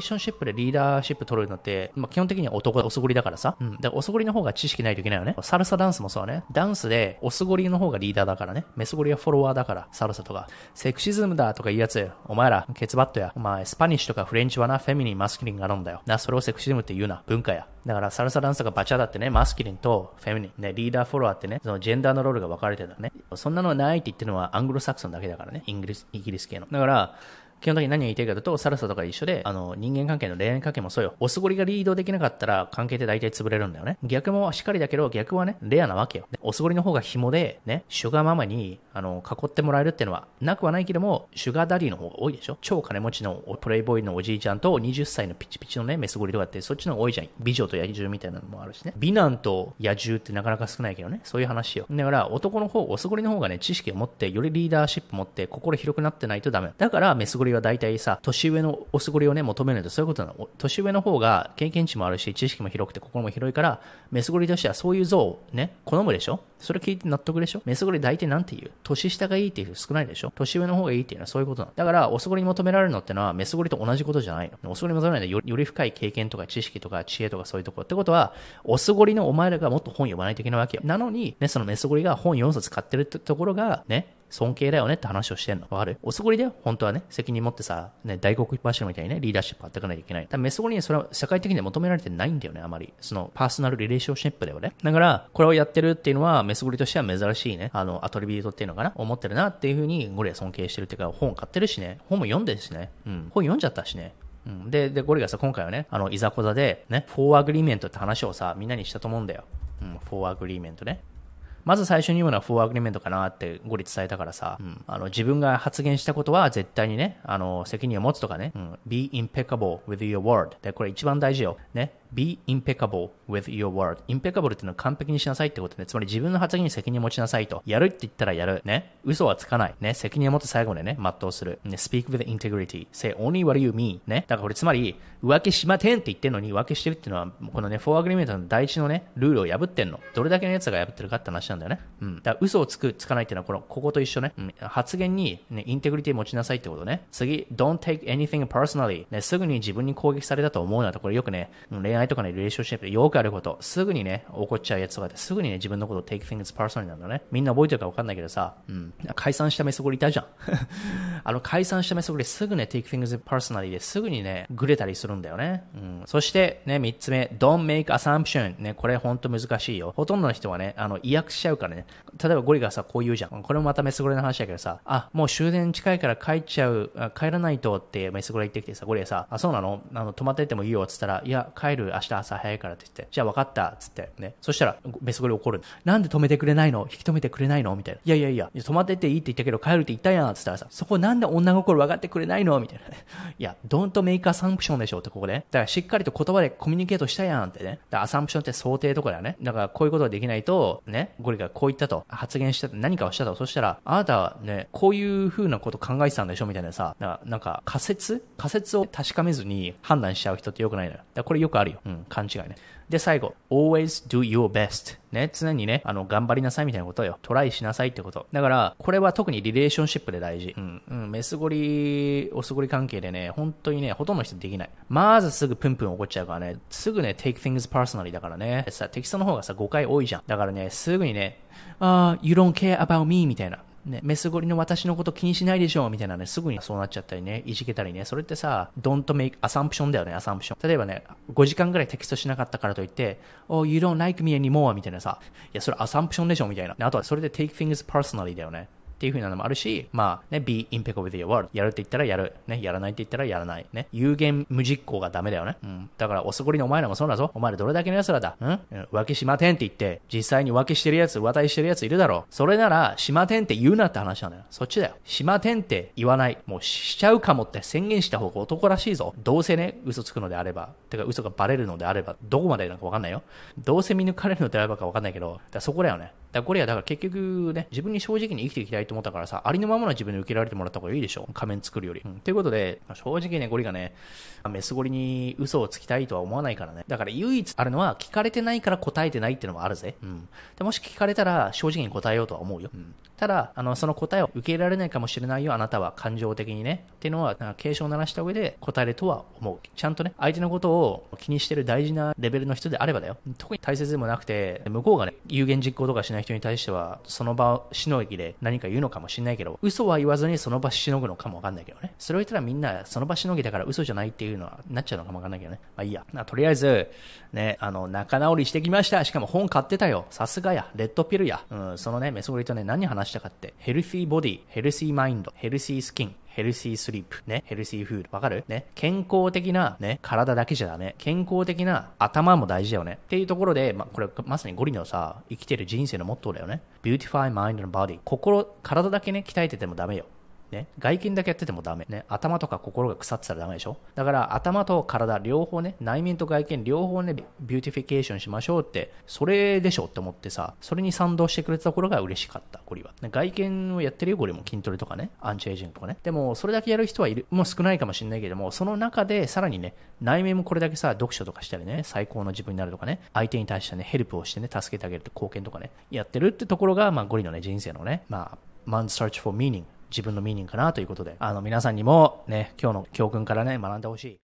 ーションシップでリーダーシップ取るのって、まあ、基本的には男がおすごりだからさ。うん。だからおすごりの方が知識ないといけないよね。サルサダンスもそうね。ダンスで、おすごりの方がリーダーだからね。メスゴリはフォロワーだから、サルサとか。セクシズムだとか言うやつ、お前ら、ケツバットや。お前、 Spanish とか French はな、 feminine、masculine があるんだよ。な、それをセクシズムって言うな。文化や。だから、サルサダンスとかバチャータってね、 masculine と feminine、ね、リーダーフォロワーってね、そのジェンダーのロールが分かれてるんだね。そんなのないって言ってるのはアングロサクソンだけだからね。イギリス、イギリス系の。だから、基本的に何が言いたいかというと、サルサとか一緒で、あの、人間関係の恋愛関係もそうよ。おすごりがリードできなかったら、関係って大体潰れるんだよね。逆もしっかりだけど、逆はね、レアなわけよ。おすごりの方が紐で、ね、シュガーママに、あの、囲ってもらえるっていうのは、なくはないけども、シュガーダディの方が多いでしょ。超金持ちのプレイボーイのおじいちゃんと、20歳のピチピチのね、メスゴリとかって、そっちの方が多いじゃん。美女と野獣みたいなのもあるしね。美男と野獣ってなかなか少ないけどね。そういう話よ。だから、男の方、おすごりの方がね、知識を持って、よりリーダーシップ持って、心広くなってないとダメ。だから、メスゴリは大体さ、年上のおすごりをね、求めるとそういうことなの。年上の方が経験値もあるし、知識も広くて心も広いから、メスゴリとしてはそういう像をね、好むでしょ？それ聞いて納得でしょ？メスゴリ大体なんて言う？年下がいいっていう少ないでしょ？年上の方がいいっていうのはそういうことなの。だから、おすごりに求められるのってのは、メスゴリと同じことじゃないの。おすごりに求められるのはより深い経験とか知識とか知恵とかそういうところ。ってことは、おすごりのお前らがもっと本読まないといけないわけよ。なのに、ね、そのメスゴリが本4冊買ってるってところが、ね、尊敬だよねって話をしてんの。わかる？おすごりだよ。本当はね。責任持ってさ、ね、大黒柱みたいにね、リーダーシップあっていかないといけない。多分メスゴリにそれは社会的に求められてないんだよね、あまり。その、パーソナルリレーションシップだよね。だから、これをやってるっていうのは、メスゴリとしては珍しいね、あの、アトリビュートっていうのかな、思ってるなっていうふうに、ゴリは尊敬してるっていうか、本買ってるしね、本も読んでるしね、うん、本読んじゃったしね。うん、で、で、ゴリがさ、今回はね、あの、いざこざで、ね、 Four Agreement って話をさ、みんなにしたと思うんだよ。うん、 Four Agreement ね。まず最初に言うのは Four Agreement かなってゴリ伝えたからさ、うん、あの自分が発言したことは絶対にね、あの責任を持つとかね、うん、be impeccable with your word でこれ一番大事よ。ね。Be impeccable with your word. impeccable っていうのは完璧にしなさいってことね。つまり自分の発言に責任を持ちなさいと。やるって言ったらやる。ね。嘘はつかない。ね。責任を持って最後までね、全うする。ね。speak with integrity. say only what you mean. ね。だからこれつまり、浮気しまてんって言ってんのに浮気してるっていうのは、このね、 Four Agreement の第一のね、ルールを破ってんの。どれだけの奴が破ってるかって話なんだよね。うん。だから嘘をつく、つかないっていうのは、この、ここと一緒ね。うん。発言に、ね、 integrity 持ちなさいってことね。次、don't take anything personally. ね。すぐに自分に攻撃されたと思うなと、これよくね、恋愛とかね、リレーションシップでよくあること、すぐにね、怒っちゃうやつとかですぐにね、自分のことを take things personally なんだね。みんな覚えてるか分かんないけどさ、うん、解散したメスゴリいたじゃん。あの、解散したメソゴリすぐね、take things personally ですぐにね、ぐれたりするんだよね。うん、そしてね、三つ目、don't make assumption。ね、これほんと難しいよ。ほとんどの人はね、あの、意訳しちゃうからね。例えばゴリがさ、こう言うじゃん。これもまたメスゴリの話だけどさ、あ、もう終電近いから帰っちゃう、帰らないとってメスゴリ言ってきてさ、ゴリがさ、あ、そうなの？あの、泊まっててもいいよって言ったら、いや、帰る明日朝早いからって言って、じゃあ分かった、つって、ね。そしたら、メスゴリ怒る。なんで止めてくれないの？引き止めてくれないの？みたいな。いやいやいや、止まってていいって言ったけど帰るって言ったやんっ、つったらさ、そこなんで女心分かってくれないの？みたいな、いや、don't make assumption でしょってここで。だからしっかりと言葉でコミュニケートしたやんってね。だからアサンプションって想定とかだよね。だからこういうことができないと、ね、ゴリがこう言ったと、発言したと、何かをしたと。そしたら、あなたはね、こういう風なこと考えてたんでしょ？みたいなさ、なんか仮説？仮説を確かめずに判断しちゃう人ってよくないのよ。だからこれよくあるよ。うん、勘違いね。で、最後、always do your best。ね、常にね、あの、頑張りなさいみたいなことよ。トライしなさいってこと。だから、これは特にリレーションシップで大事。うん、うん、メスゴリ、オスゴリ関係でね、本当にね、ほとんどの人できない。まずすぐプンプン怒っちゃうからね、すぐね、take things personally だからね。さ、テキストの方がさ、誤解多いじゃん。だからね、すぐにね、あ、uh, you don't care about me みたいな。ね、メスゴリの私のこと気にしないでしょみたいなね、すぐにそうなっちゃったりね、いじけたりね、それってさ、don't make assumption だよね、アサンプション。例えばね、5時間ぐらいテキストしなかったからといって、oh, you don't like me anymore みたいなさ、いや、それアサンプションでしょみたいな。あとはそれで take things personally だよね。っていう風なのもあるし、まあね、be impeccable with your word。やるって言ったらやる。ね、やらないって言ったらやらない。ね、有限無実行がダメだよね。うん。だから、おすごりのお前らもそうだぞ。お前らどれだけの奴らだ？うん？浮気しまてんって言って、実際に浮気してる奴、浮気してる奴いるだろう。それなら、しまてんって言うなって話なんだよ。そっちだよ。しまてんって言わない。もうしちゃうかもって宣言した方が男らしいぞ。どうせね、嘘つくのであれば。てか、嘘がバレるのであれば、どこまでなんかわかんないよ。どうせ見抜かれるのであればかわかんないけど、だそこだよね。だこれはだから結局ね、自分に正直に生きていきたいと思ったからさ、ありのままの自分で受けられてもらった方がいいでしょ仮面作るより。うん。ということで、正直ね、ゴリがね、メスゴリに嘘をつきたいとは思わないからね。だから唯一あるのは、聞かれてないから答えてないっていのもあるぜ。うん。でもし聞かれたら、正直に答えようとは思うよ。うん。ただ、あの、その答えを受け入れられないかもしれないよ、あなたは感情的にね。っていうのは、警鐘を鳴らした上で答えるとは思う。ちゃんとね、相手のことを気にしてる大事なレベルの人であればだよ。特に大切でもなくて、向こうがね、有言実行とかしない人に対しては、その場をしのぎで何か言うのかもしれないけど、嘘は言わずにその場しのぐのかもわかんないけどね。それを言ったらみんなその場しのぎだから嘘じゃないっていうのはなっちゃうのかもわかんないけどね。まあいいや。まあ、とりあえず、ね、あの、仲直りしてきました。しかも本買ってたよ。さすがや。レッドピルや。うん、そのね、メソグリとね、何話したかって、ヘルシーボディ、ヘルシーマインド、ヘルシースキン、ヘルシースリープ、ね、ヘルシーフード、わかる？ね、健康的な、ね、体だけじゃダメ。健康的な頭も大事だよね。っていうところで、まこれまさにゴリのさ、生きてる人生のモットーだよね。Beautify mind and body。心、体だけね、鍛えててもダメよ。ね、外見だけやっててもダメ。ね、頭とか心が腐ってたらダメでしょだから頭と体両方ね、内面と外見両方ね、beautification しましょうって、それでしょって思ってさ、それに賛同してくれたところが嬉しかった、ゴリは。ね外見をやってるよ、ゴリも筋トレとかね、アンチエイジングとかね。でも、それだけやる人はいる、もう少ないかもしれないけども、その中でさらにね、内面もこれだけさ、読書とかしたりね、最高の自分になるとかね、相手に対してね、ヘルプをしてね、助けてあげるって貢献とかね、やってるってところが、まあ、ゴリのね、人生のね、まあ、man's search for meaning 自分の meaning かなということで、あの皆さんにもね、今日の教訓からね、学んでほしい。